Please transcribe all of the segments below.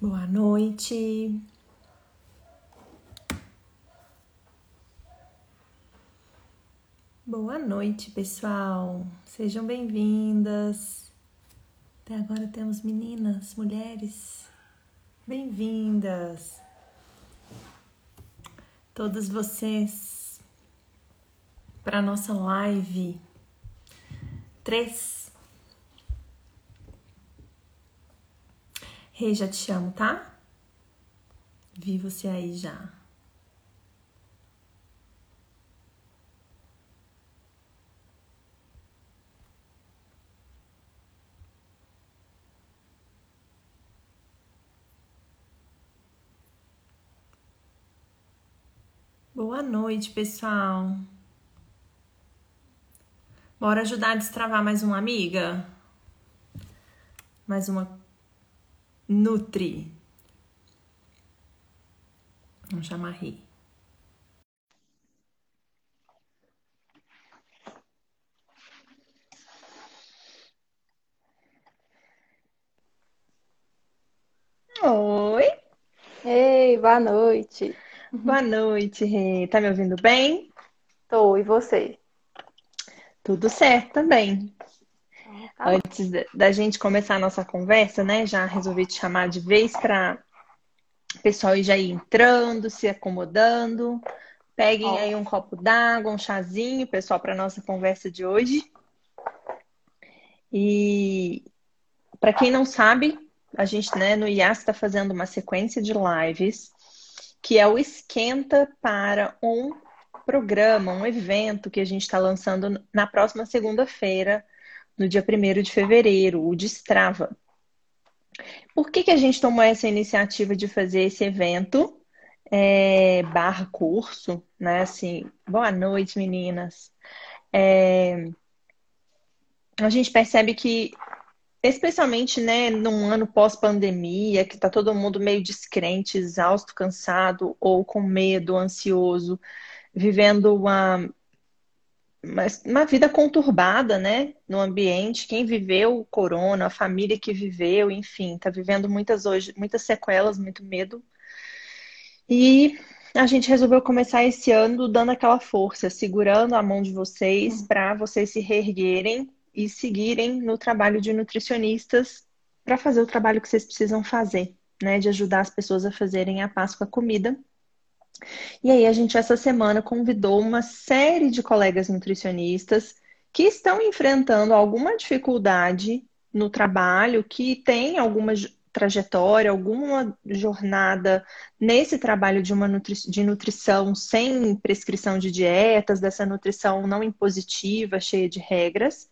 Boa noite. Boa noite, pessoal. Sejam bem-vindas. Até agora temos meninas, mulheres. Bem-vindas. Todas vocês para nossa live 3 Rei, já te chamo, tá? Vi você aí já. Boa noite, pessoal. Bora ajudar a destravar mais uma amiga? Mais uma Nutri. Vamos chamar Ri. Oi. Ei, boa noite. Boa noite, Rê. Tá me ouvindo bem? Tô, e você? Tudo certo também. Tá Antes da gente começar a nossa conversa, né? Já resolvi te chamar de vez para o pessoal já ir entrando, se acomodando. Peguem aí um copo d'água, um chazinho, pessoal, para nossa conversa de hoje. E para quem não sabe, a gente né, no IAS está fazendo uma sequência de lives que é o esquenta para um programa, um evento que a gente está lançando na próxima segunda-feira, no dia 1 de fevereiro, o Destrava. Por que, que a gente tomou essa iniciativa de fazer esse evento? É, barra curso, né? Assim, boa noite, meninas. É, a gente percebe que, especialmente, né, num ano pós-pandemia, que tá todo mundo meio descrente, exausto, cansado ou com medo, ansioso, vivendo uma mas uma vida conturbada, né, no ambiente. Quem viveu o corona, a família que viveu, enfim, está vivendo muitas hoje, muitas sequelas, muito medo. E a gente resolveu começar esse ano dando aquela força, segurando a mão de vocês para vocês se reerguerem e seguirem no trabalho de nutricionistas para fazer o trabalho que vocês precisam fazer, né, de ajudar as pessoas a fazerem a paz com a comida e aí a gente essa semana convidou uma série de colegas nutricionistas que estão enfrentando alguma dificuldade no trabalho, que tem alguma trajetória, alguma jornada nesse trabalho de uma nutri de nutrição sem prescrição de dietas, dessa nutrição não impositiva, cheia de regras,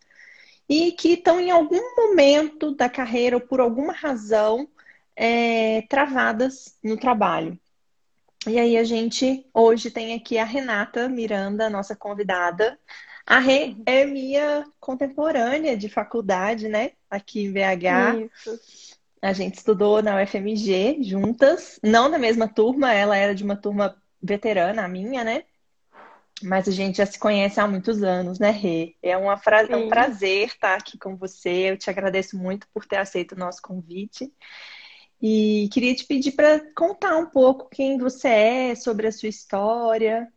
e que estão em algum momento da carreira ou por alguma razão é, travadas no trabalho. E aí a gente hoje tem aqui a Renata Miranda, nossa convidada. A Rê é minha contemporânea de faculdade, né? Aqui em BH. Isso. A gente estudou na UFMG juntas, não na mesma turma, ela era de uma turma veterana, a minha, né? Mas a gente já se conhece há muitos anos, né, Rê? É, uma fra... é um prazer estar aqui com você. Eu te agradeço muito por ter aceito o nosso convite. E queria te pedir para contar um pouco quem você é, sobre a sua história.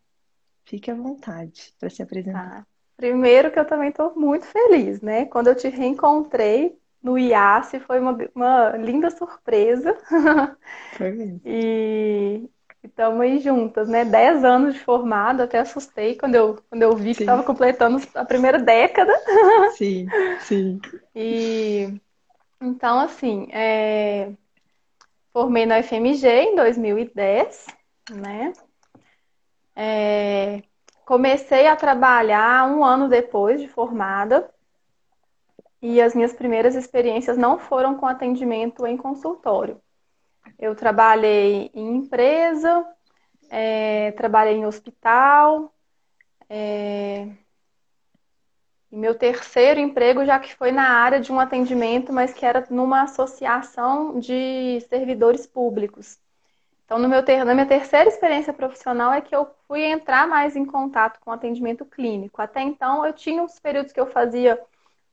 Fique à vontade para se apresentar. Ah, primeiro que eu também estou muito feliz, né? Quando eu te reencontrei no IAS, foi uma, uma linda surpresa. Foi mesmo. e estamos aí juntas, né? Dez anos de formado, até assustei quando eu, quando eu vi que estava completando a primeira década. Sim, sim. E então, assim, é... Formei na UFMG em 2010, né? É, comecei a trabalhar um ano depois de formada e as minhas primeiras experiências não foram com atendimento em consultório. Eu trabalhei em empresa, é, trabalhei em hospital, é, e meu terceiro emprego já que foi na área de um atendimento, mas que era numa associação de servidores públicos. Então, no meu ter... na minha terceira experiência profissional é que eu fui entrar mais em contato com atendimento clínico. Até então, eu tinha uns períodos que eu fazia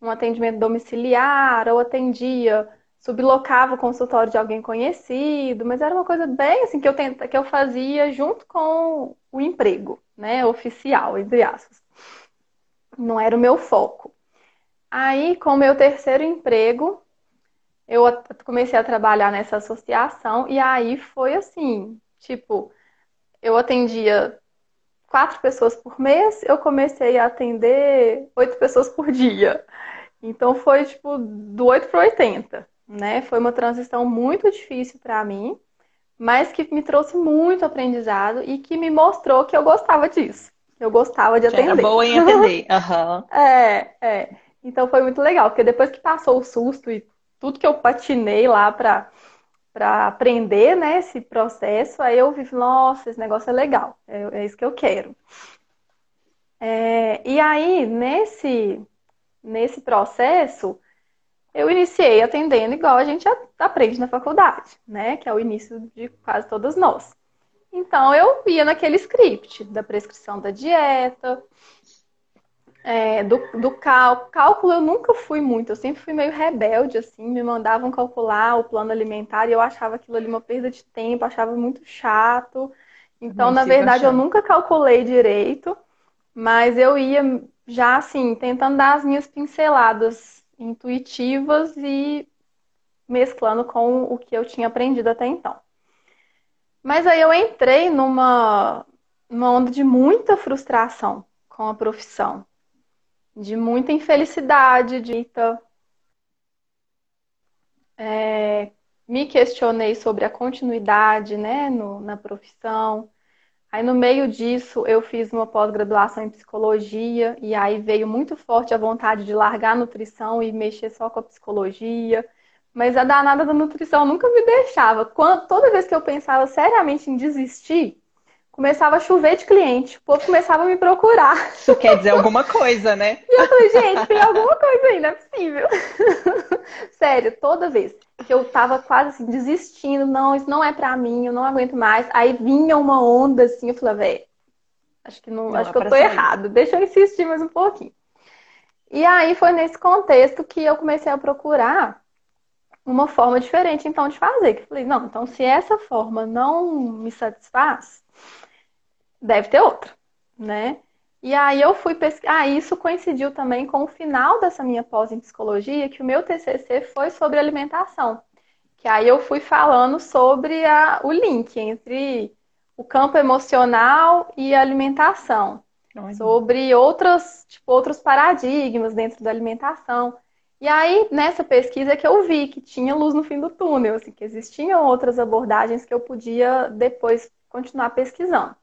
um atendimento domiciliar ou atendia sublocava o consultório de alguém conhecido, mas era uma coisa bem assim que eu tenta, que eu fazia junto com o emprego, né, oficial, entre aspas. Não era o meu foco. Aí, com o meu terceiro emprego, eu comecei a trabalhar nessa associação e aí foi assim, tipo, eu atendia quatro pessoas por mês, eu comecei a atender oito pessoas por dia. Então foi tipo do 8 para 80, né? Foi uma transição muito difícil para mim, mas que me trouxe muito aprendizado e que me mostrou que eu gostava disso. Eu gostava de atender. Era boa em atender. Uhum. é, é. Então foi muito legal, porque depois que passou o susto e tudo que eu patinei lá para para aprender, né, esse processo, aí eu vi, nossa, esse negócio é legal, é, é isso que eu quero. É, e aí, nesse, nesse processo, eu iniciei atendendo igual a gente aprende na faculdade, né, que é o início de quase todas nós. Então, eu ia naquele script da prescrição da dieta, é, do, do cálculo. Cálculo eu nunca fui muito, eu sempre fui meio rebelde, assim, me mandavam calcular o plano alimentar e eu achava aquilo ali uma perda de tempo, achava muito chato. Então, na verdade, eu nunca calculei direito, mas eu ia já assim, tentando dar as minhas pinceladas intuitivas e mesclando com o que eu tinha aprendido até então. Mas aí eu entrei numa, numa onda de muita frustração com a profissão de muita infelicidade, de é, me questionei sobre a continuidade né, no, na profissão. Aí, no meio disso, eu fiz uma pós-graduação em psicologia, e aí veio muito forte a vontade de largar a nutrição e mexer só com a psicologia. Mas a danada da nutrição nunca me deixava. Quando, toda vez que eu pensava seriamente em desistir, começava a chover de cliente. O povo começava a me procurar. Isso quer dizer alguma coisa, né? E eu falei, gente, tem alguma coisa aí, não é possível. Sério, toda vez que eu tava quase assim, desistindo, não, isso não é pra mim, eu não aguento mais. Aí vinha uma onda assim, eu falei, velho, acho que não, não acho que eu tô errado, deixa eu insistir mais um pouquinho. E aí foi nesse contexto que eu comecei a procurar uma forma diferente então de fazer. Que eu falei, não, então se essa forma não me satisfaz, deve ter outro, né? E aí eu fui pesquisar. Ah, isso coincidiu também com o final dessa minha pós em psicologia, que o meu TCC foi sobre alimentação. Que aí eu fui falando sobre a, o link entre o campo emocional e a alimentação. Sobre outros, tipo, outros paradigmas dentro da alimentação. E aí, nessa pesquisa que eu vi que tinha luz no fim do túnel, assim, que existiam outras abordagens que eu podia depois continuar pesquisando.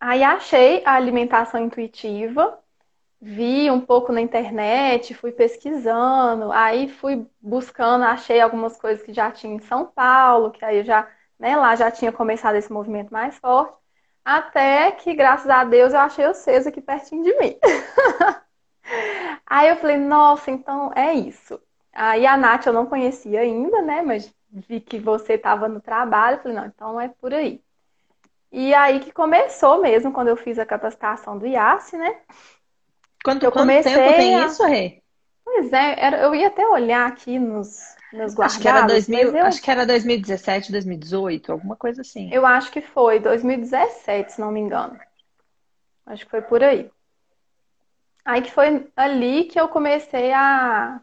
Aí achei a alimentação intuitiva, vi um pouco na internet, fui pesquisando, aí fui buscando, achei algumas coisas que já tinha em São Paulo, que aí eu já, né, lá já tinha começado esse movimento mais forte, até que, graças a Deus, eu achei o CES aqui pertinho de mim. aí eu falei, nossa, então é isso. Aí a Nath eu não conhecia ainda, né, mas vi que você estava no trabalho, falei, não, então é por aí. E aí que começou mesmo, quando eu fiz a capacitação do IAS, né? Quanto, eu quanto tempo tem a... isso, Rê? Pois é, era, eu ia até olhar aqui nos, nos guardados. Acho que, era 2000, eu... acho que era 2017, 2018, alguma coisa assim. Eu acho que foi 2017, se não me engano. Acho que foi por aí. Aí que foi ali que eu comecei a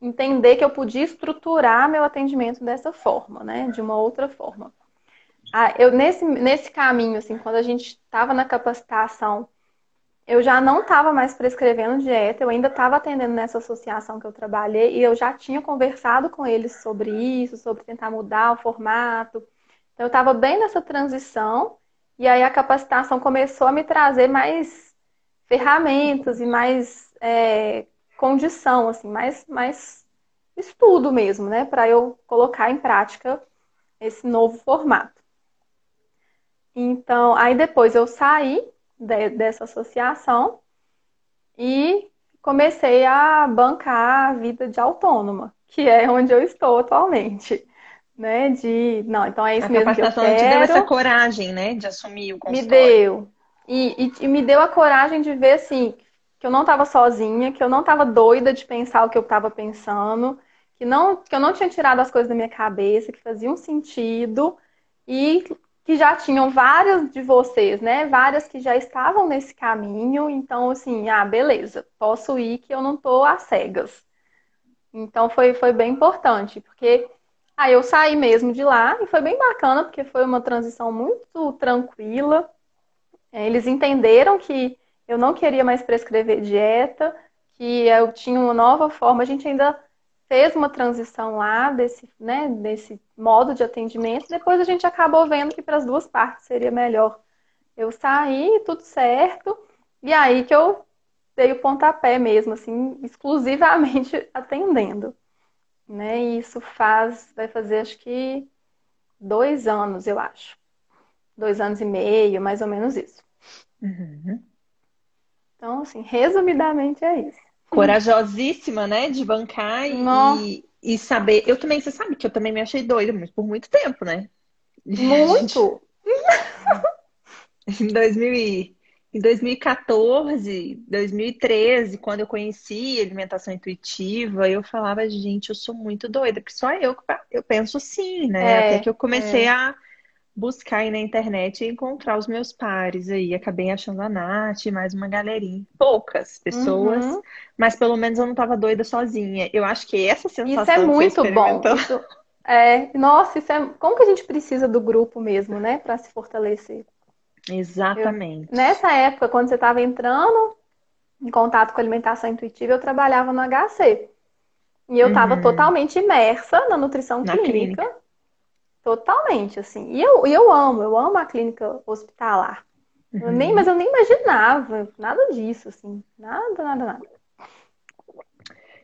entender que eu podia estruturar meu atendimento dessa forma, né? De uma outra forma. Ah, eu nesse, nesse caminho, assim, quando a gente estava na capacitação, eu já não estava mais prescrevendo dieta, eu ainda estava atendendo nessa associação que eu trabalhei e eu já tinha conversado com eles sobre isso, sobre tentar mudar o formato. Então, eu estava bem nessa transição e aí a capacitação começou a me trazer mais ferramentas e mais é, condição, assim, mais, mais estudo mesmo, né, para eu colocar em prática esse novo formato. Então, aí depois eu saí de, dessa associação e comecei a bancar a vida de autônoma, que é onde eu estou atualmente. Né, de não, então é isso a mesmo que eu quero. te deu essa coragem, né, de assumir o consultório. Me deu. E, e, e me deu a coragem de ver assim que eu não estava sozinha, que eu não estava doida de pensar o que eu estava pensando, que não que eu não tinha tirado as coisas da minha cabeça, que faziam sentido e que já tinham várias de vocês, né? Várias que já estavam nesse caminho, então assim, ah, beleza, posso ir que eu não tô às cegas. Então foi, foi bem importante, porque aí eu saí mesmo de lá e foi bem bacana, porque foi uma transição muito tranquila. É, eles entenderam que eu não queria mais prescrever dieta, que eu tinha uma nova forma, a gente ainda fez uma transição lá desse, né, desse modo de atendimento. Depois a gente acabou vendo que para as duas partes seria melhor eu sair, tudo certo. E aí que eu dei o pontapé mesmo, assim, exclusivamente atendendo. Né? E isso faz, vai fazer acho que dois anos, eu acho. Dois anos e meio, mais ou menos isso. Uhum. Então, assim, resumidamente é isso corajosíssima, né? De bancar e, e, saber. Eu também, você sabe que eu também me achei doida por muito tempo, né? Muito! em, 2000 e, em 2014, 2013, quando eu conheci alimentação intuitiva, eu falava, gente, eu sou muito doida, porque só eu, eu penso sim, né? É, Até que eu comecei é. a buscar aí na internet e encontrar os meus pares aí. Acabei achando a Nath, mais uma galerinha. Poucas pessoas, uhum. mas pelo menos eu não estava doida sozinha. Eu acho que essa sensação. Isso é muito bom. Isso, é, nossa, isso é. Como que a gente precisa do grupo mesmo, né? para se fortalecer. Exatamente. Eu, nessa época, quando você estava entrando em contato com a alimentação intuitiva, eu trabalhava no HC. E eu estava uhum. totalmente imersa na nutrição na clínica. clínica Totalmente, assim. E eu, eu amo, eu amo a clínica hospitalar. Uhum. Nem, mas eu nem imaginava nada disso, assim. Nada, nada, nada.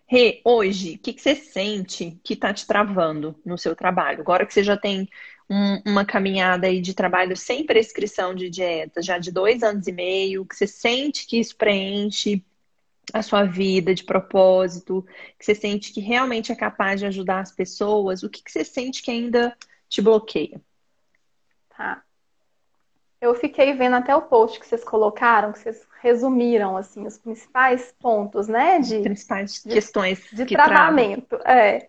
Rê, hoje, o que, que, você sente que está te travando no seu trabalho? Agora que você já tem um, uma caminhada aí de trabalho sem prescrição de dieta, já de dois anos e meio, que você sente que isso preenche a sua vida de propósito, que você sente que realmente é capaz de ajudar as pessoas, o que, que você sente que ainda te bloqueia? Tá. Eu fiquei vendo até o post que vocês colocaram, que vocês resumiram assim os principais pontos, né, de principais de, questões de travamento, travam. é.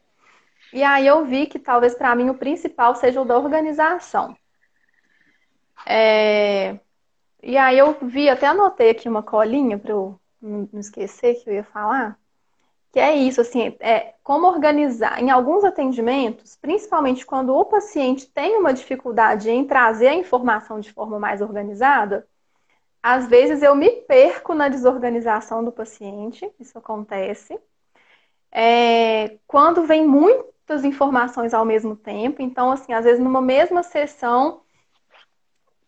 E aí eu vi que talvez para mim o principal seja o da organização. É... E aí eu vi, até anotei aqui uma colinha para eu não esquecer que eu ia falar que é isso, assim, é como organizar. Em alguns atendimentos, principalmente quando o paciente tem uma dificuldade em trazer a informação de forma mais organizada, às vezes eu me perco na desorganização do paciente, isso acontece. É, quando vem muitas informações ao mesmo tempo, então, assim, às vezes numa mesma sessão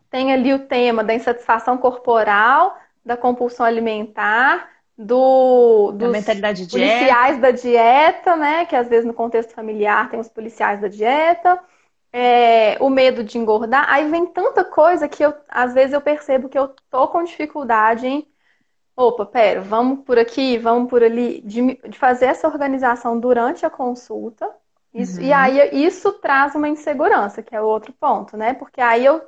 tem ali o tema da insatisfação corporal, da compulsão alimentar, do, dos mentalidade policiais da dieta, né? Que às vezes no contexto familiar tem os policiais da dieta, é, o medo de engordar. Aí vem tanta coisa que eu, às vezes eu percebo que eu tô com dificuldade em. Opa, pera, vamos por aqui, vamos por ali, de, de fazer essa organização durante a consulta. Isso, uhum. E aí isso traz uma insegurança, que é o outro ponto, né? Porque aí eu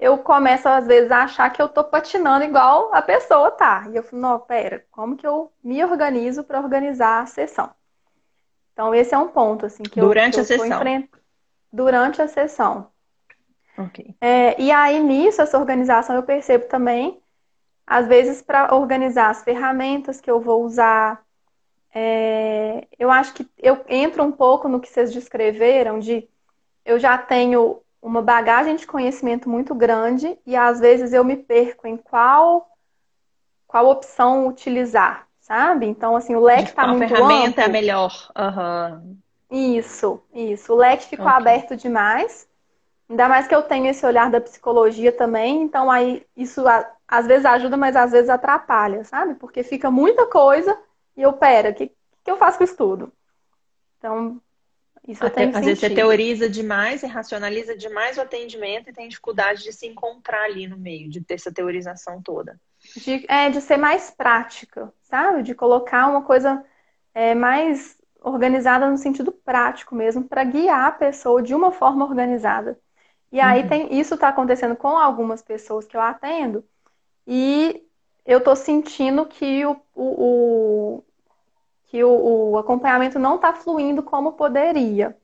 eu começo, às vezes, a achar que eu tô patinando igual a pessoa tá. E eu falo, não, pera, como que eu me organizo para organizar a sessão? Então, esse é um ponto, assim, que Durante eu, a sessão. Enfrent... Durante a sessão. Ok. É, e aí, nisso, essa organização eu percebo também, às vezes, para organizar as ferramentas que eu vou usar. É, eu acho que eu entro um pouco no que vocês descreveram de eu já tenho uma bagagem de conhecimento muito grande e às vezes eu me perco em qual qual opção utilizar, sabe? Então, assim, o leque está muito ferramenta amplo. é melhor. Uhum. Isso, isso. O leque ficou okay. aberto demais. Ainda mais que eu tenho esse olhar da psicologia também, então aí isso às vezes ajuda, mas às vezes atrapalha, sabe? Porque fica muita coisa e eu, pera, o que, que eu faço com isso tudo? Então, isso Até, às vezes você teoriza demais e racionaliza demais o atendimento e tem dificuldade de se encontrar ali no meio, de ter essa teorização toda. De, é, de ser mais prática, sabe? De colocar uma coisa é, mais organizada no sentido prático mesmo, para guiar a pessoa de uma forma organizada. E aí uhum. tem, isso está acontecendo com algumas pessoas que eu atendo, e eu estou sentindo que o, o, que o, o acompanhamento não está fluindo como poderia,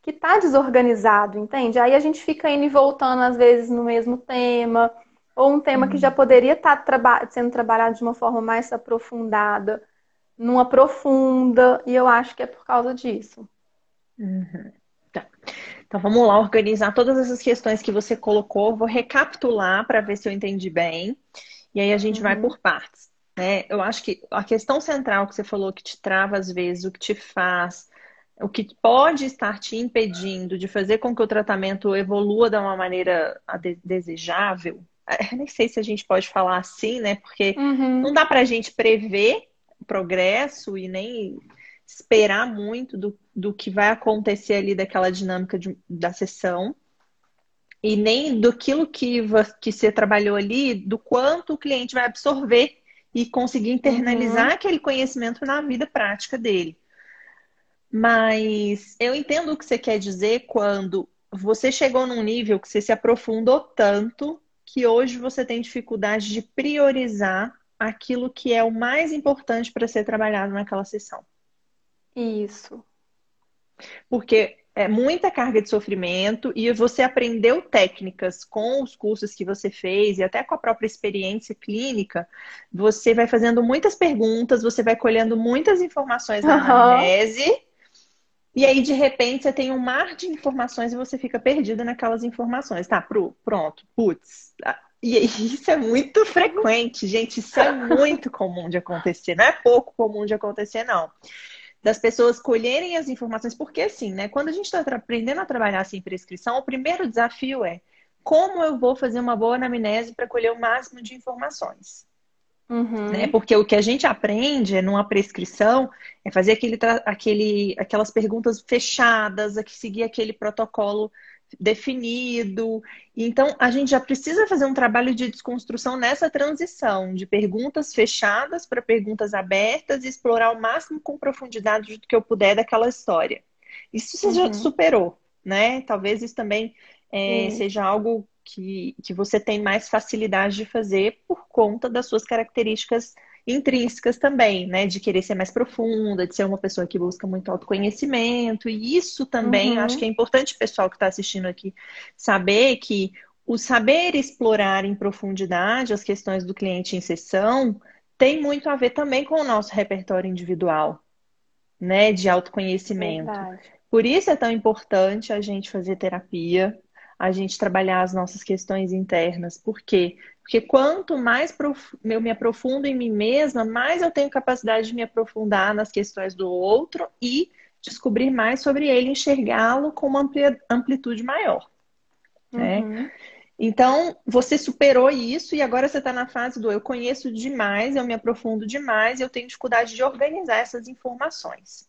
que está desorganizado, entende? Aí a gente fica indo e voltando às vezes no mesmo tema, ou um tema que já uhum. poderia estar tá traba sendo trabalhado de uma forma mais aprofundada, numa profunda, e eu acho que é por causa disso. Uhum. Tá. Então vamos lá organizar todas essas questões que você colocou. Vou recapitular para ver se eu entendi bem. E aí a gente uhum. vai por partes. Né? Eu acho que a questão central que você falou que te trava às vezes, o que te faz, o que pode estar te impedindo de fazer com que o tratamento evolua de uma maneira desejável, eu nem sei se a gente pode falar assim, né? Porque uhum. não dá para a gente prever o progresso e nem esperar muito do, do que vai acontecer ali daquela dinâmica de, da sessão e nem do que, que você trabalhou ali, do quanto o cliente vai absorver e conseguir internalizar uhum. aquele conhecimento na vida prática dele. Mas eu entendo o que você quer dizer quando você chegou num nível que você se aprofundou tanto que hoje você tem dificuldade de priorizar aquilo que é o mais importante para ser trabalhado naquela sessão. Isso. Porque é muita carga de sofrimento e você aprendeu técnicas com os cursos que você fez e até com a própria experiência clínica, você vai fazendo muitas perguntas, você vai colhendo muitas informações na uhum. anamnese e aí, de repente, você tem um mar de informações e você fica perdida naquelas informações. Tá, pronto, putz. E isso é muito frequente, gente. Isso é muito comum de acontecer. Não é pouco comum de acontecer, não das pessoas colherem as informações, porque assim, né? Quando a gente está aprendendo a trabalhar sem prescrição, o primeiro desafio é como eu vou fazer uma boa anamnese para colher o máximo de informações. Uhum. Né? Porque o que a gente aprende numa prescrição é fazer aquele, aquele, aquelas perguntas fechadas, a seguir aquele protocolo definido. Então, a gente já precisa fazer um trabalho de desconstrução nessa transição, de perguntas fechadas para perguntas abertas e explorar o máximo com profundidade do que eu puder daquela história. Isso você uhum. já superou, né? Talvez isso também é, seja algo que, que você tem mais facilidade de fazer por conta das suas características intrínsecas também, né? De querer ser mais profunda, de ser uma pessoa que busca muito autoconhecimento. E isso também, uhum. acho que é importante o pessoal que está assistindo aqui saber que o saber explorar em profundidade as questões do cliente em sessão tem muito a ver também com o nosso repertório individual, né? De autoconhecimento. Verdade. Por isso é tão importante a gente fazer terapia, a gente trabalhar as nossas questões internas. Por quê? Porque quanto mais eu me aprofundo em mim mesma, mais eu tenho capacidade de me aprofundar nas questões do outro e descobrir mais sobre ele, enxergá-lo com uma amplitude maior. Né? Uhum. Então, você superou isso e agora você está na fase do eu conheço demais, eu me aprofundo demais, eu tenho dificuldade de organizar essas informações.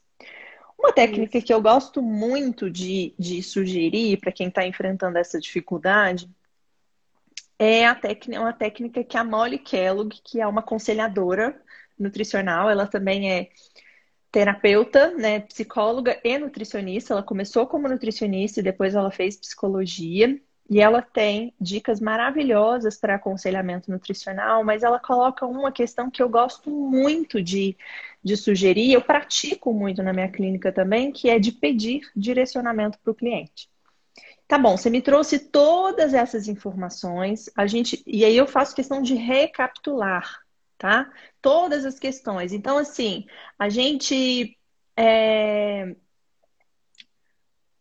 Uma técnica Isso. que eu gosto muito de, de sugerir para quem está enfrentando essa dificuldade é a técnica, uma técnica que a Molly Kellogg, que é uma aconselhadora nutricional, ela também é terapeuta, né, psicóloga e nutricionista. Ela começou como nutricionista e depois ela fez psicologia. E ela tem dicas maravilhosas para aconselhamento nutricional, mas ela coloca uma questão que eu gosto muito de, de sugerir, eu pratico muito na minha clínica também, que é de pedir direcionamento para o cliente. Tá bom, você me trouxe todas essas informações, a gente e aí eu faço questão de recapitular, tá? Todas as questões. Então, assim, a gente é,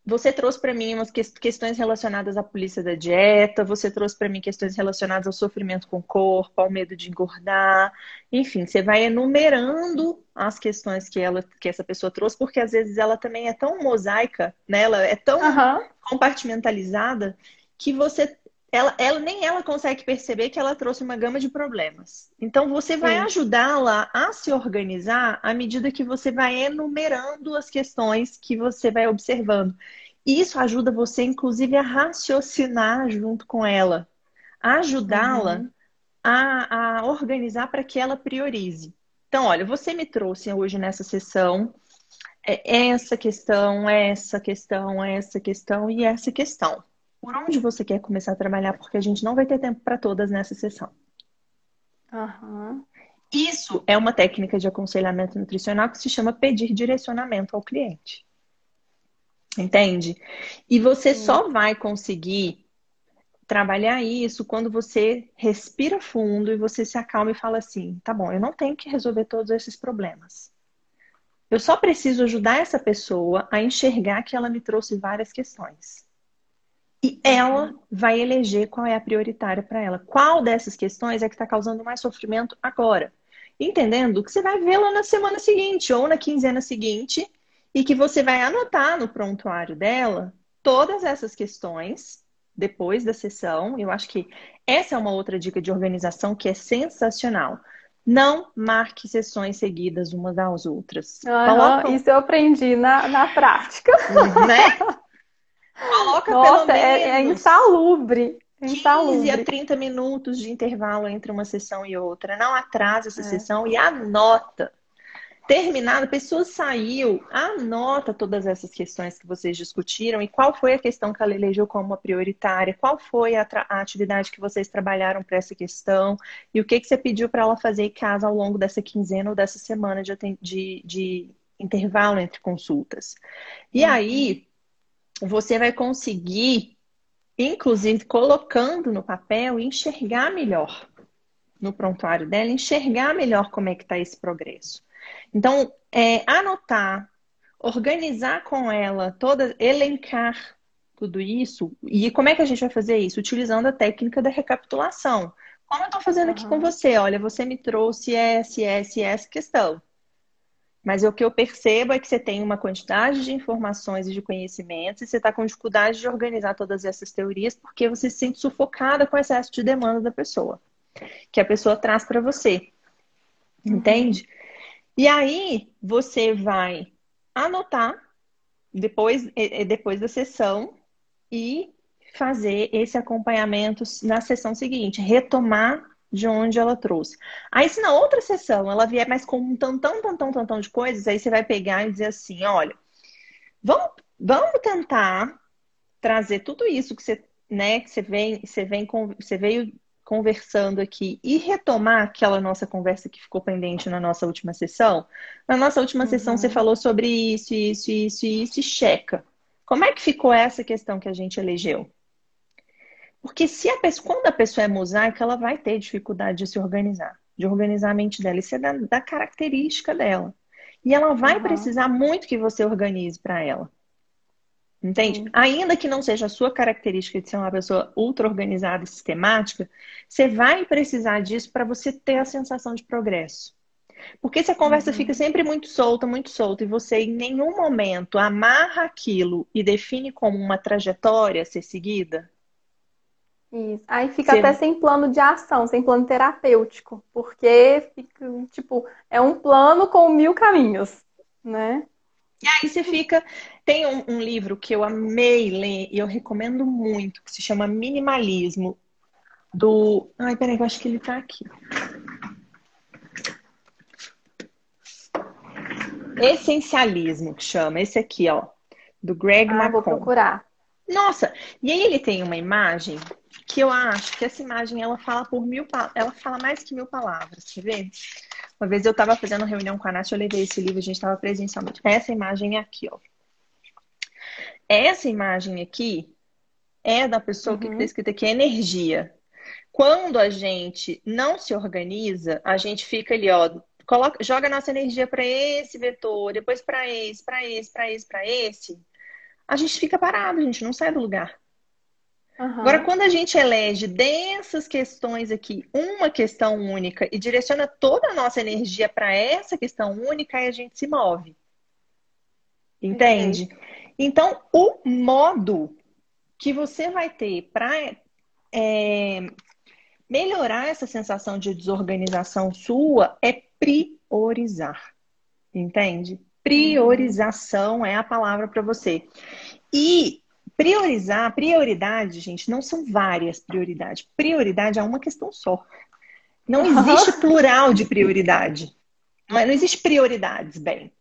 você trouxe para mim umas questões relacionadas à polícia da dieta, você trouxe para mim questões relacionadas ao sofrimento com o corpo, ao medo de engordar. Enfim, você vai enumerando as questões que, ela, que essa pessoa trouxe, porque às vezes ela também é tão mosaica, né? ela é tão uhum. compartimentalizada que você ela, ela, nem ela consegue perceber que ela trouxe uma gama de problemas. Então, você vai ajudá-la a se organizar à medida que você vai enumerando as questões que você vai observando. Isso ajuda você, inclusive, a raciocinar junto com ela, ajudá-la uhum. a, a organizar para que ela priorize. Então, olha, você me trouxe hoje nessa sessão é, essa questão, essa questão, essa questão e essa questão por onde você quer começar a trabalhar, porque a gente não vai ter tempo para todas nessa sessão. Uhum. Isso é uma técnica de aconselhamento nutricional que se chama pedir direcionamento ao cliente. Entende? E você Sim. só vai conseguir trabalhar isso quando você respira fundo e você se acalma e fala assim: tá bom, eu não tenho que resolver todos esses problemas. Eu só preciso ajudar essa pessoa a enxergar que ela me trouxe várias questões. E ela vai eleger qual é a prioritária para ela. Qual dessas questões é que está causando mais sofrimento agora? Entendendo que você vai vê-la na semana seguinte ou na quinzena seguinte e que você vai anotar no prontuário dela todas essas questões depois da sessão. Eu acho que essa é uma outra dica de organização que é sensacional. Não marque sessões seguidas umas das outras. Uhum, Coloca... Isso eu aprendi na, na prática. Né? Coloca Nossa, pelo menos. É, é insalubre. 15 a 30 minutos de intervalo entre uma sessão e outra. Não atrasa essa é. sessão e anota terminado, a pessoa saiu, anota todas essas questões que vocês discutiram e qual foi a questão que ela elegeu como a prioritária, qual foi a, a atividade que vocês trabalharam para essa questão e o que, que você pediu para ela fazer em casa ao longo dessa quinzena ou dessa semana de, de, de intervalo entre consultas. E uhum. aí, você vai conseguir, inclusive colocando no papel, enxergar melhor no prontuário dela, enxergar melhor como é que está esse progresso. Então, é, anotar, organizar com ela, toda, elencar tudo isso. E como é que a gente vai fazer isso? Utilizando a técnica da recapitulação. Como eu estou fazendo uhum. aqui com você? Olha, você me trouxe essa, essa essa questão. Mas o que eu percebo é que você tem uma quantidade de informações e de conhecimentos e você está com dificuldade de organizar todas essas teorias porque você se sente sufocada com o excesso de demanda da pessoa, que a pessoa traz para você. Uhum. Entende? E aí você vai anotar depois, depois da sessão e fazer esse acompanhamento na sessão seguinte, retomar de onde ela trouxe. Aí, se na outra sessão ela vier mais com um tantão, tantão, tantão de coisas, aí você vai pegar e dizer assim: olha, vamos, vamos tentar trazer tudo isso que você, né, que você vem, você vem, você veio conversando aqui e retomar aquela nossa conversa que ficou pendente na nossa última sessão. Na nossa última uhum. sessão você falou sobre isso, isso, isso, isso e checa. Como é que ficou essa questão que a gente elegeu? Porque se a pessoa, quando a pessoa é mosaica, ela vai ter dificuldade de se organizar, de organizar a mente dela. Isso é da, da característica dela. E ela vai uhum. precisar muito que você organize para ela. Entende? Sim. Ainda que não seja a sua característica de ser uma pessoa ultra organizada e sistemática, você vai precisar disso para você ter a sensação de progresso. Porque se a conversa uhum. fica sempre muito solta, muito solta, e você em nenhum momento amarra aquilo e define como uma trajetória a ser seguida. Isso. Aí fica você... até sem plano de ação, sem plano terapêutico. Porque fica, tipo, é um plano com mil caminhos, né? E aí você fica. Tem um, um, livro que eu amei ler e eu recomendo muito, que se chama Minimalismo, do. Ai, peraí, eu acho que ele tá aqui. Essencialismo, que chama. Esse aqui, ó. Do Greg ah, Vou procurar. Nossa, e aí ele tem uma imagem que eu acho que essa imagem ela fala por mil ela fala mais que mil palavras, quer ver? Uma vez eu estava fazendo reunião com a Nath, eu levei esse livro, a gente estava presencialmente. Essa imagem é aqui, ó. Essa imagem aqui é da pessoa uhum. que está escrita aqui, energia. Quando a gente não se organiza, a gente fica ali, ó, coloca, joga nossa energia para esse vetor, depois para esse, para esse, para esse, para esse. A gente fica parado, a gente não sai do lugar. Uhum. Agora, quando a gente elege dessas questões aqui uma questão única e direciona toda a nossa energia para essa questão única, aí a gente se move. Entende? Uhum. Então, o modo que você vai ter para é, melhorar essa sensação de desorganização sua é priorizar. Entende? Priorização uhum. é a palavra para você. E Priorizar, prioridade, gente, não são várias prioridades. Prioridade é uma questão só. Não existe plural de prioridade. Não, é, não existe prioridades, bem.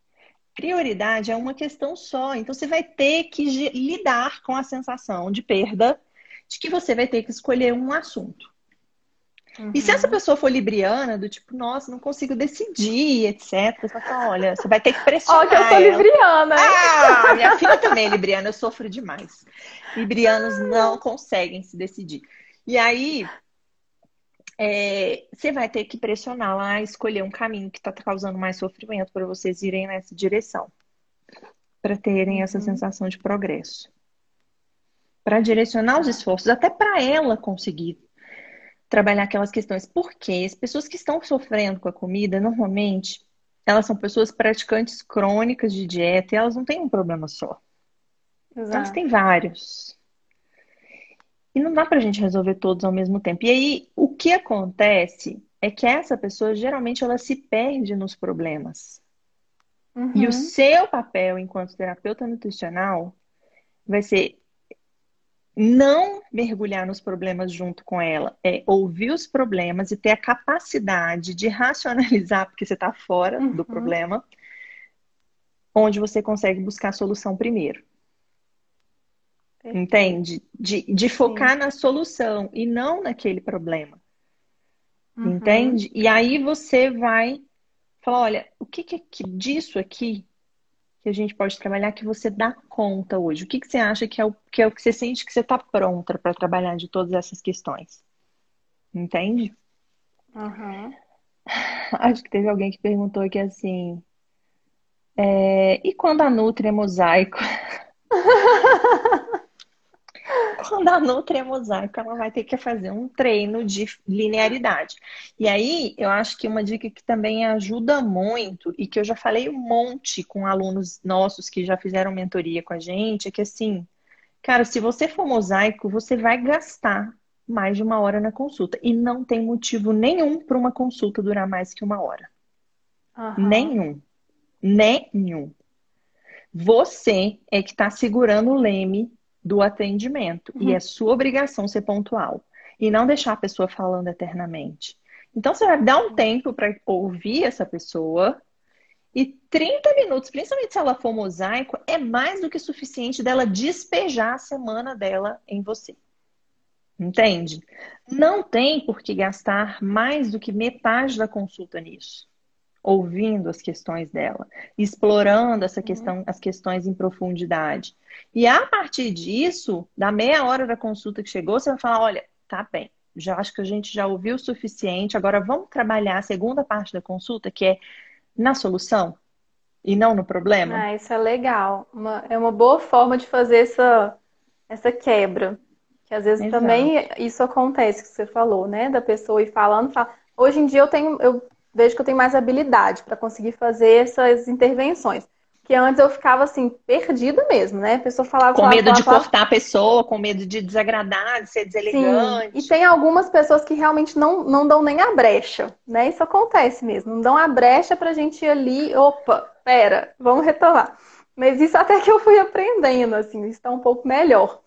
Prioridade é uma questão só. Então você vai ter que lidar com a sensação de perda de que você vai ter que escolher um assunto. Uhum. E se essa uhum. pessoa for libriana, do tipo, nossa, não consigo decidir, etc. Você vai falar, olha, você vai ter que pressionar. Ó, que eu sou libriana. Ah, minha filha também é libriana, eu sofro demais. Librianos não conseguem se decidir. E aí, é, você vai ter que pressionar lá, escolher um caminho que está causando mais sofrimento para vocês irem nessa direção, para terem uhum. essa sensação de progresso. Para direcionar os esforços, até para ela conseguir trabalhar aquelas questões. Porque as pessoas que estão sofrendo com a comida, normalmente, elas são pessoas praticantes crônicas de dieta e elas não têm um problema só. Exato. Elas têm vários. E não dá pra gente resolver todos ao mesmo tempo. E aí, o que acontece é que essa pessoa, geralmente, ela se perde nos problemas. Uhum. E o seu papel enquanto terapeuta nutricional vai ser não mergulhar nos problemas junto com ela, é ouvir os problemas e ter a capacidade de racionalizar, porque você está fora uhum. do problema, onde você consegue buscar a solução primeiro. Entende? De, de focar Sim. na solução e não naquele problema. Uhum. Entende? E aí você vai falar: olha, o que, que é disso aqui que a gente pode trabalhar que você dá conta hoje? O que, que você acha que é o que, é o que você sente que você está pronta para trabalhar de todas essas questões? Entende? Uhum. Acho que teve alguém que perguntou aqui assim. É, e quando a Nutri é mosaico? quando a Nutri é mosaico, ela vai ter que fazer um treino de linearidade. E aí, eu acho que uma dica que também ajuda muito, e que eu já falei um monte com alunos nossos que já fizeram mentoria com a gente, é que assim, cara, se você for mosaico, você vai gastar mais de uma hora na consulta. E não tem motivo nenhum para uma consulta durar mais que uma hora. Uhum. Nenhum. Nenhum. Você é que está segurando o leme do atendimento. Uhum. E é sua obrigação ser pontual. E não deixar a pessoa falando eternamente. Então, você vai dar um tempo para ouvir essa pessoa. E 30 minutos, principalmente se ela for mosaico, é mais do que suficiente dela despejar a semana dela em você. Entende? Não tem por que gastar mais do que metade da consulta nisso ouvindo as questões dela, explorando essa uhum. questão, as questões em profundidade. E a partir disso, da meia hora da consulta que chegou, você vai falar: olha, tá bem, já acho que a gente já ouviu o suficiente, agora vamos trabalhar a segunda parte da consulta, que é na solução e não no problema. Ah, isso é legal. Uma, é uma boa forma de fazer essa, essa quebra. Que às vezes Exato. também isso acontece que você falou, né? Da pessoa ir falando, fala, hoje em dia eu tenho, eu vejo que eu tenho mais habilidade para conseguir fazer essas intervenções. Que antes eu ficava assim, perdida mesmo, né? A pessoa falava. Com medo de cortar a pessoa, com medo de desagradar, de ser deselegante. Sim. E tem algumas pessoas que realmente não, não dão nem a brecha, né? Isso acontece mesmo. Não dão a brecha pra gente ir ali, opa, pera, vamos retomar. Mas isso até que eu fui aprendendo, assim, está um pouco melhor.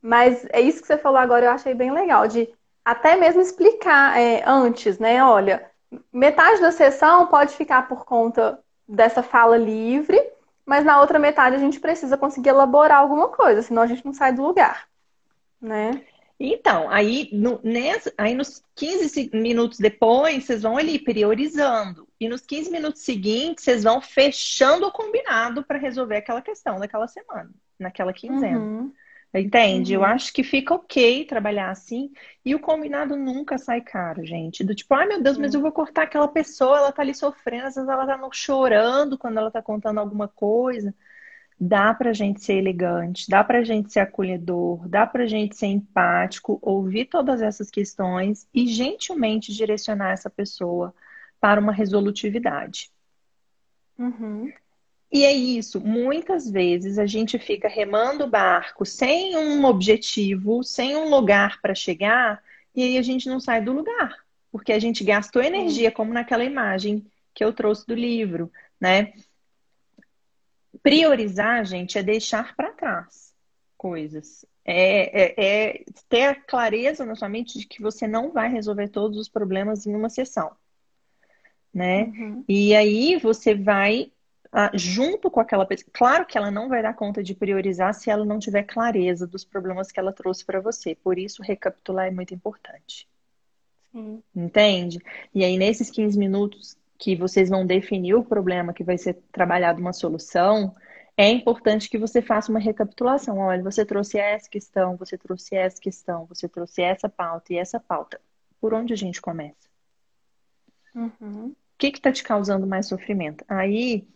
Mas é isso que você falou agora, eu achei bem legal, de até mesmo explicar é, antes, né? Olha, metade da sessão pode ficar por conta dessa fala livre, mas na outra metade a gente precisa conseguir elaborar alguma coisa, senão a gente não sai do lugar, né? Então, aí, no, nessa, aí nos 15 minutos depois, vocês vão ali priorizando. E nos 15 minutos seguintes, vocês vão fechando o combinado para resolver aquela questão daquela semana, naquela quinzena. Uhum. Entende? Uhum. Eu acho que fica ok trabalhar assim. E o combinado nunca sai caro, gente. Do tipo, ai meu Deus, mas eu vou cortar aquela pessoa, ela tá ali sofrendo, às vezes ela tá chorando quando ela tá contando alguma coisa. Dá pra gente ser elegante, dá pra gente ser acolhedor, dá pra gente ser empático, ouvir todas essas questões e gentilmente direcionar essa pessoa para uma resolutividade. Uhum. E é isso, muitas vezes a gente fica remando o barco sem um objetivo, sem um lugar para chegar, e aí a gente não sai do lugar, porque a gente gastou energia, como naquela imagem que eu trouxe do livro, né? Priorizar, gente, é deixar para trás coisas. É, é, é, ter a clareza na sua mente de que você não vai resolver todos os problemas em uma sessão, né? Uhum. E aí você vai junto com aquela pessoa. Claro que ela não vai dar conta de priorizar se ela não tiver clareza dos problemas que ela trouxe para você. Por isso, recapitular é muito importante. Sim. Entende? E aí, nesses 15 minutos que vocês vão definir o problema, que vai ser trabalhado uma solução, é importante que você faça uma recapitulação. Olha, você trouxe essa questão, você trouxe essa questão, você trouxe essa pauta e essa pauta. Por onde a gente começa? Uhum. O que está te causando mais sofrimento? Aí,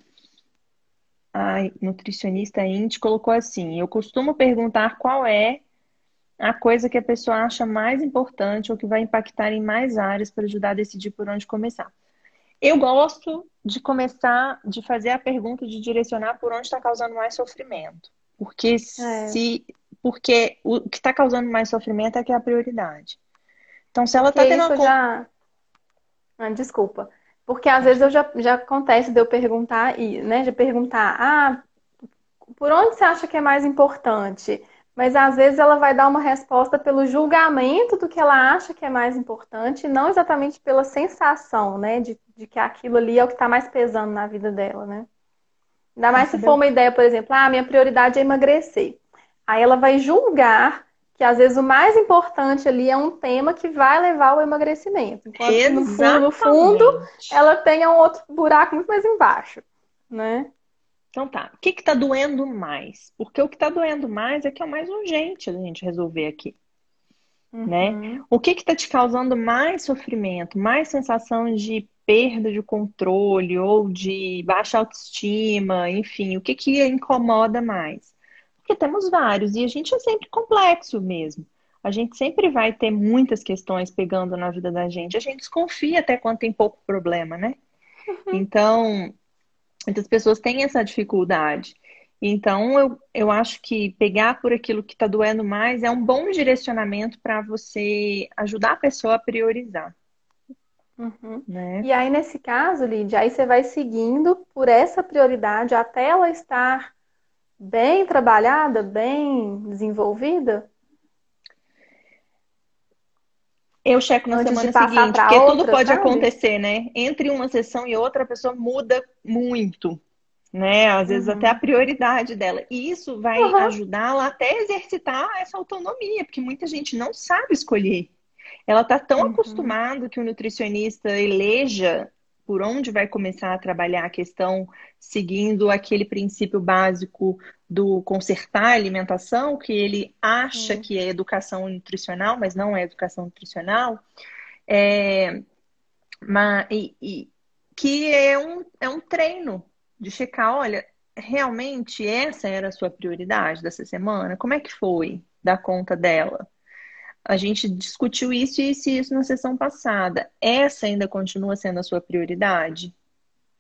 a nutricionista Indy colocou assim: eu costumo perguntar qual é a coisa que a pessoa acha mais importante ou que vai impactar em mais áreas para ajudar a decidir por onde começar. Eu gosto de começar, de fazer a pergunta, de direcionar por onde está causando mais sofrimento. Porque é. se. Porque o que está causando mais sofrimento é que é a prioridade. Então, se ela está tendo uma. Já... Ah, desculpa. Porque às vezes eu já, já acontece de eu perguntar, e, né? De perguntar, ah, por onde você acha que é mais importante? mas às vezes ela vai dar uma resposta pelo julgamento do que ela acha que é mais importante, não exatamente pela sensação, né, de, de que aquilo ali é o que está mais pesando na vida dela, né? Ainda mais se for uma ideia, por exemplo, ah, minha prioridade é emagrecer. Aí ela vai julgar que às vezes o mais importante ali é um tema que vai levar ao emagrecimento. Enquanto no fundo, no fundo, ela tenha um outro buraco muito mais embaixo, né? Então tá, o que está doendo mais? Porque o que está doendo mais é que é o mais urgente a gente resolver aqui. Uhum. Né? O que está te causando mais sofrimento, mais sensação de perda de controle ou de baixa autoestima, enfim, o que, que incomoda mais? Porque temos vários e a gente é sempre complexo mesmo. A gente sempre vai ter muitas questões pegando na vida da gente. A gente desconfia até quando tem pouco problema, né? Uhum. Então, Muitas pessoas têm essa dificuldade. Então, eu, eu acho que pegar por aquilo que está doendo mais é um bom direcionamento para você ajudar a pessoa a priorizar. Uhum. Né? E aí, nesse caso, Lídia, aí você vai seguindo por essa prioridade até ela estar bem trabalhada, bem desenvolvida? Eu checo na Antes semana seguinte, porque outra, tudo pode sabe? acontecer, né? Entre uma sessão e outra, a pessoa muda muito, né? Às vezes uhum. até a prioridade dela. E isso vai uhum. ajudá-la até a exercitar essa autonomia, porque muita gente não sabe escolher. Ela está tão uhum. acostumada que o nutricionista eleja por onde vai começar a trabalhar a questão, seguindo aquele princípio básico do consertar a alimentação, que ele acha é. que é educação nutricional, mas não é educação nutricional, é, mas, e, e, que é um, é um treino de checar, olha, realmente essa era a sua prioridade dessa semana? Como é que foi dar conta dela? A gente discutiu isso e isso, isso na sessão passada. Essa ainda continua sendo a sua prioridade?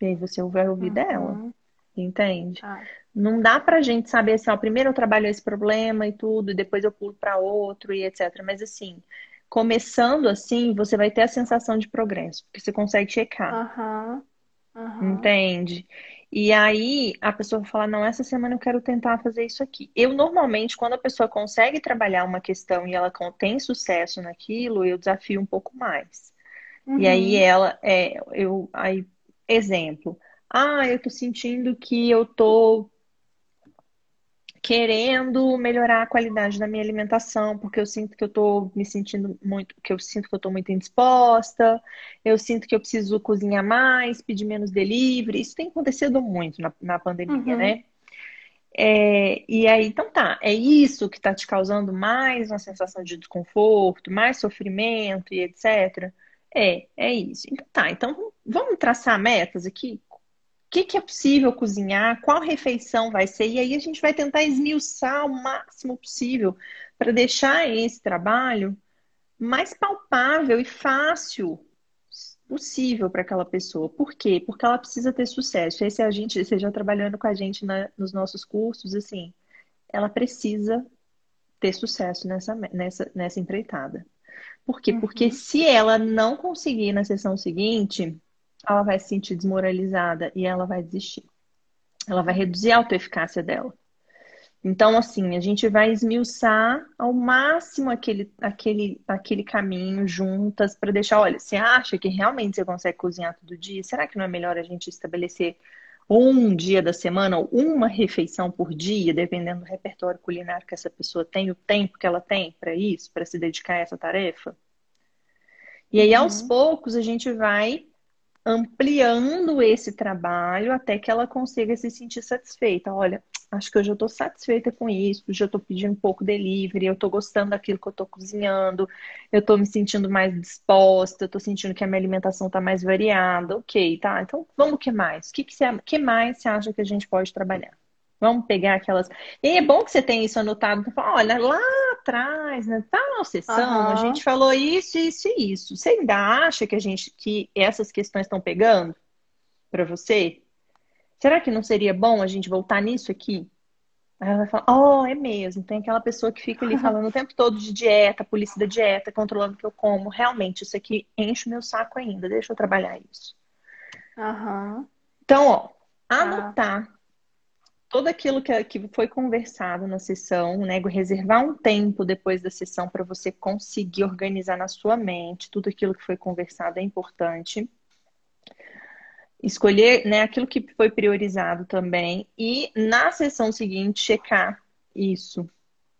E aí você vai ouvir uhum. dela. Entende? Ah. Não dá pra gente saber assim, ó, primeiro eu trabalho esse problema e tudo, e depois eu pulo para outro e etc. Mas assim, começando assim, você vai ter a sensação de progresso, porque você consegue checar. Uhum. Uhum. Entende? E aí a pessoa vai falar, não, essa semana eu quero tentar fazer isso aqui. Eu normalmente, quando a pessoa consegue trabalhar uma questão e ela tem sucesso naquilo, eu desafio um pouco mais. Uhum. E aí ela, é, eu, aí, exemplo, ah, eu tô sentindo que eu tô querendo melhorar a qualidade da minha alimentação, porque eu sinto que eu tô me sentindo muito, que eu sinto que eu tô muito indisposta, eu sinto que eu preciso cozinhar mais, pedir menos delivery. Isso tem acontecido muito na, na pandemia, uhum. né? É, e aí, então tá, é isso que tá te causando mais uma sensação de desconforto, mais sofrimento e etc. É, é isso. Então tá, então vamos traçar metas aqui? Que, que é possível cozinhar, qual refeição vai ser, e aí a gente vai tentar esmiuçar o máximo possível para deixar esse trabalho mais palpável e fácil possível para aquela pessoa. Por quê? Porque ela precisa ter sucesso. Esse a gente, seja trabalhando com a gente na, nos nossos cursos, assim, ela precisa ter sucesso nessa, nessa, nessa empreitada. Por quê? Uhum. Porque se ela não conseguir na sessão seguinte, ela vai se sentir desmoralizada e ela vai desistir. Ela vai reduzir a autoeficácia dela. Então, assim, a gente vai esmiuçar ao máximo aquele, aquele, aquele caminho juntas para deixar, olha, você acha que realmente você consegue cozinhar todo dia? Será que não é melhor a gente estabelecer um dia da semana ou uma refeição por dia, dependendo do repertório culinário que essa pessoa tem, o tempo que ela tem para isso, para se dedicar a essa tarefa? E aí, uhum. aos poucos, a gente vai ampliando esse trabalho até que ela consiga se sentir satisfeita. Olha, acho que eu já estou satisfeita com isso, já estou pedindo um pouco delivery, eu estou gostando daquilo que eu estou cozinhando, eu estou me sentindo mais disposta, eu estou sentindo que a minha alimentação está mais variada, ok, tá? Então vamos o que mais? O que, que, você, que mais você acha que a gente pode trabalhar? Vamos pegar aquelas. E é bom que você tenha isso anotado. Olha, lá atrás, né? Tá na sessão, uhum. a gente falou isso, isso e isso. Você ainda acha que a gente que essas questões estão pegando para você? Será que não seria bom a gente voltar nisso aqui? Aí ela vai falar, oh, é mesmo. Tem aquela pessoa que fica ali falando o tempo todo de dieta, polícia da dieta, controlando o que eu como. Realmente, isso aqui enche o meu saco ainda. Deixa eu trabalhar isso. Uhum. Então, ó, anotar ah. Tudo aquilo que, que foi conversado na sessão, né? Reservar um tempo depois da sessão para você conseguir organizar na sua mente tudo aquilo que foi conversado é importante escolher né, aquilo que foi priorizado também e na sessão seguinte checar isso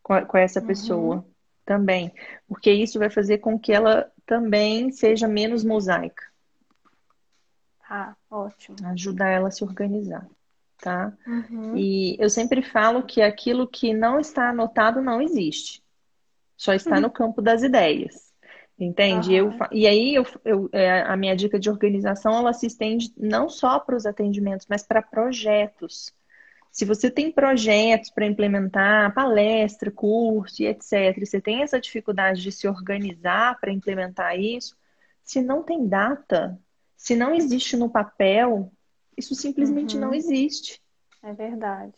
com, com essa uhum. pessoa também, porque isso vai fazer com que ela também seja menos mosaica. Ah, ótimo. Ajudar ela a se organizar, tá? Uhum. E eu sempre falo que aquilo que não está anotado não existe. Só está uhum. no campo das ideias. Entende? Uhum. Eu, e aí eu, eu, é, a minha dica de organização ela se estende não só para os atendimentos, mas para projetos. Se você tem projetos para implementar, palestra, curso e etc., e você tem essa dificuldade de se organizar para implementar isso, se não tem data, se não existe no papel, isso simplesmente uhum. não existe. É verdade.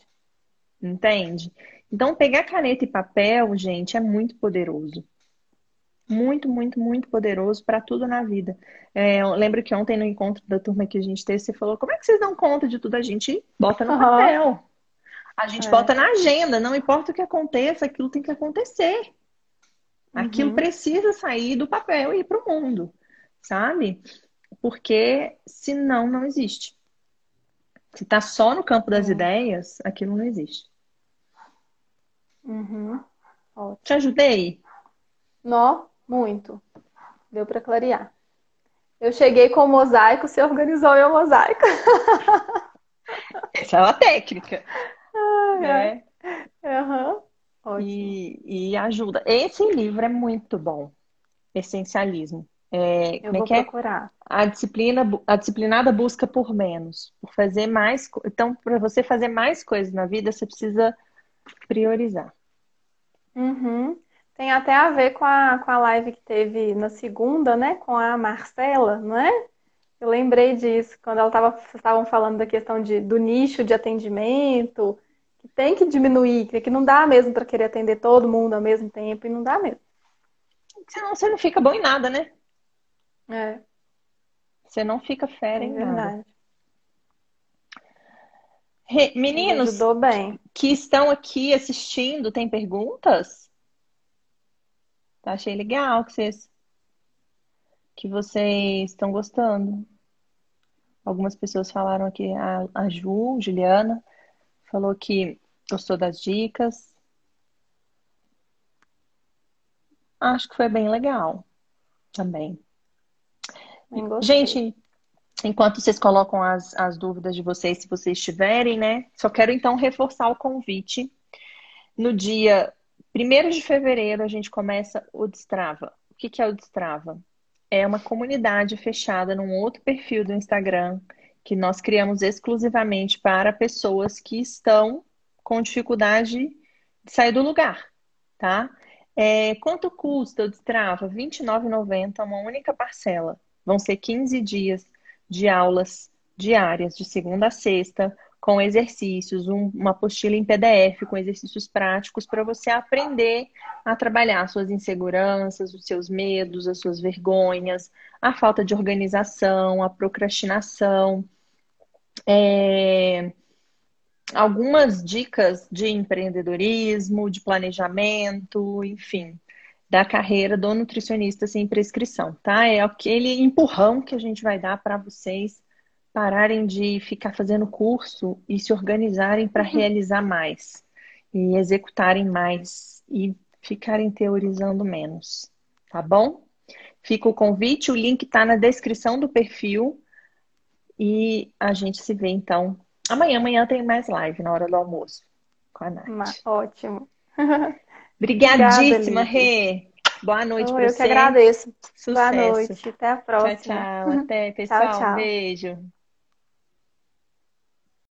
Entende? Então, pegar caneta e papel, gente, é muito poderoso muito, muito, muito poderoso para tudo na vida. É, eu lembro que ontem no encontro da turma que a gente teve, você falou: como é que vocês dão conta de tudo? A gente bota no uhum. papel. A gente é. bota na agenda, não importa o que aconteça, aquilo tem que acontecer. Aquilo uhum. precisa sair do papel e ir para o mundo, sabe? Porque senão não existe. Se está só no campo das uhum. ideias, aquilo não existe. Uhum. Te ajudei? Não, muito. Deu para clarear. Eu cheguei com o mosaico, você organizou meu mosaico. Essa é uma técnica. Ah, né? é. Uhum. E, e, ajuda. Esse livro é muito bom. Essencialismo. É, Eu é vou é? procurar. A disciplina, a disciplinada busca por menos, por fazer mais. Então, para você fazer mais coisas na vida, você precisa priorizar. Uhum. Tem até a ver com a, com a live que teve na segunda, né? Com a Marcela, não é? Eu lembrei disso, quando ela tava, estavam falando da questão de, do nicho de atendimento, que tem que diminuir, que não dá mesmo para querer atender todo mundo ao mesmo tempo, e não dá mesmo. Senão você não fica bom em nada, né? É. Você não fica fera é em verdade. nada. meninos que estão aqui assistindo, tem perguntas? Achei legal que vocês que vocês estão gostando. Algumas pessoas falaram aqui, a, a Ju, Juliana, falou que gostou das dicas. Acho que foi bem legal também. Gente, enquanto vocês colocam as, as dúvidas de vocês, se vocês tiverem, né? Só quero então reforçar o convite. No dia 1 de fevereiro a gente começa o Destrava. O que, que é o Destrava? É uma comunidade fechada num outro perfil do Instagram que nós criamos exclusivamente para pessoas que estão com dificuldade de sair do lugar, tá? É, quanto custa o Destrava? R$ 29,90, uma única parcela. Vão ser 15 dias de aulas diárias, de segunda a sexta, com exercícios, um, uma apostila em PDF com exercícios práticos para você aprender a trabalhar suas inseguranças, os seus medos, as suas vergonhas, a falta de organização, a procrastinação. É... Algumas dicas de empreendedorismo, de planejamento, enfim, da carreira do nutricionista sem prescrição, tá? É aquele empurrão que a gente vai dar para vocês pararem de ficar fazendo curso e se organizarem para uhum. realizar mais e executarem mais e ficarem teorizando menos, tá bom? Fica o convite, o link está na descrição do perfil. E a gente se vê então amanhã. Amanhã tem mais live na hora do almoço com a Nath. Ótimo. Obrigadíssima, Rê. Boa noite para você. Eu que agradeço. Sucesso. Boa noite. Até a próxima. Tchau, tchau. Até, pessoal. Tchau, tchau. Beijo.